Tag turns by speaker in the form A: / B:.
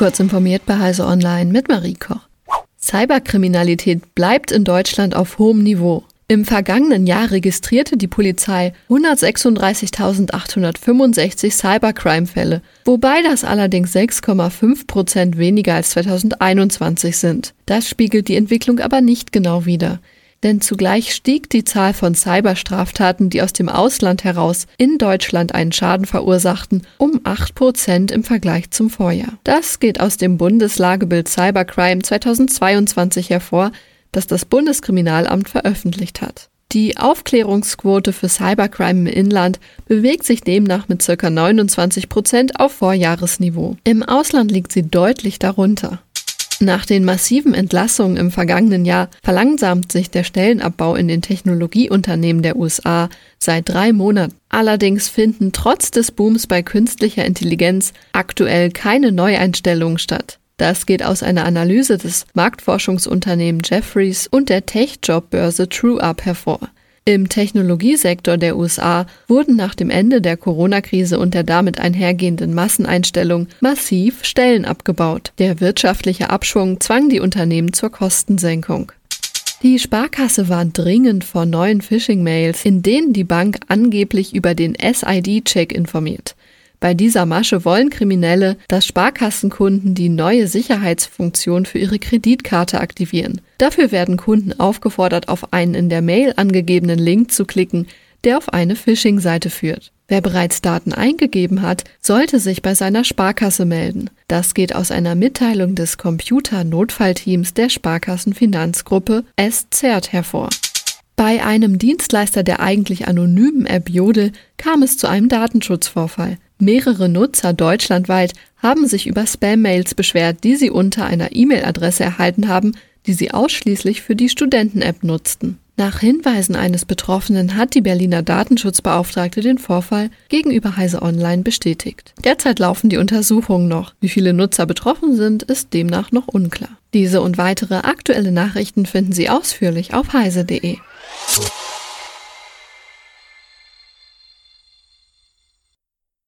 A: Kurz informiert bei Heise Online mit Marie Koch. Cyberkriminalität bleibt in Deutschland auf hohem Niveau. Im vergangenen Jahr registrierte die Polizei 136.865 Cybercrime-Fälle, wobei das allerdings 6,5 Prozent weniger als 2021 sind. Das spiegelt die Entwicklung aber nicht genau wider denn zugleich stieg die Zahl von Cyberstraftaten, die aus dem Ausland heraus in Deutschland einen Schaden verursachten, um 8 Prozent im Vergleich zum Vorjahr. Das geht aus dem Bundeslagebild Cybercrime 2022 hervor, das das Bundeskriminalamt veröffentlicht hat. Die Aufklärungsquote für Cybercrime im Inland bewegt sich demnach mit ca. 29 Prozent auf Vorjahresniveau. Im Ausland liegt sie deutlich darunter. Nach den massiven Entlassungen im vergangenen Jahr verlangsamt sich der Stellenabbau in den Technologieunternehmen der USA seit drei Monaten. Allerdings finden trotz des Booms bei künstlicher Intelligenz aktuell keine Neueinstellungen statt. Das geht aus einer Analyse des Marktforschungsunternehmens Jeffries und der Tech-Job-Börse TrueUp hervor. Im Technologiesektor der USA wurden nach dem Ende der Corona-Krise und der damit einhergehenden Masseneinstellung massiv Stellen abgebaut. Der wirtschaftliche Abschwung zwang die Unternehmen zur Kostensenkung. Die Sparkasse war dringend vor neuen Phishing-Mails, in denen die Bank angeblich über den SID-Check informiert. Bei dieser Masche wollen Kriminelle, dass Sparkassenkunden die neue Sicherheitsfunktion für ihre Kreditkarte aktivieren. Dafür werden Kunden aufgefordert, auf einen in der Mail angegebenen Link zu klicken, der auf eine Phishing-Seite führt. Wer bereits Daten eingegeben hat, sollte sich bei seiner Sparkasse melden. Das geht aus einer Mitteilung des Computer-Notfallteams der Sparkassenfinanzgruppe SZERT hervor. Bei einem Dienstleister der eigentlich anonymen App Jodel kam es zu einem Datenschutzvorfall. Mehrere Nutzer deutschlandweit haben sich über Spam-Mails beschwert, die sie unter einer E-Mail-Adresse erhalten haben, die sie ausschließlich für die Studenten-App nutzten. Nach Hinweisen eines Betroffenen hat die Berliner Datenschutzbeauftragte den Vorfall gegenüber Heise Online bestätigt. Derzeit laufen die Untersuchungen noch. Wie viele Nutzer betroffen sind, ist demnach noch unklar. Diese und weitere aktuelle Nachrichten finden Sie ausführlich auf heise.de.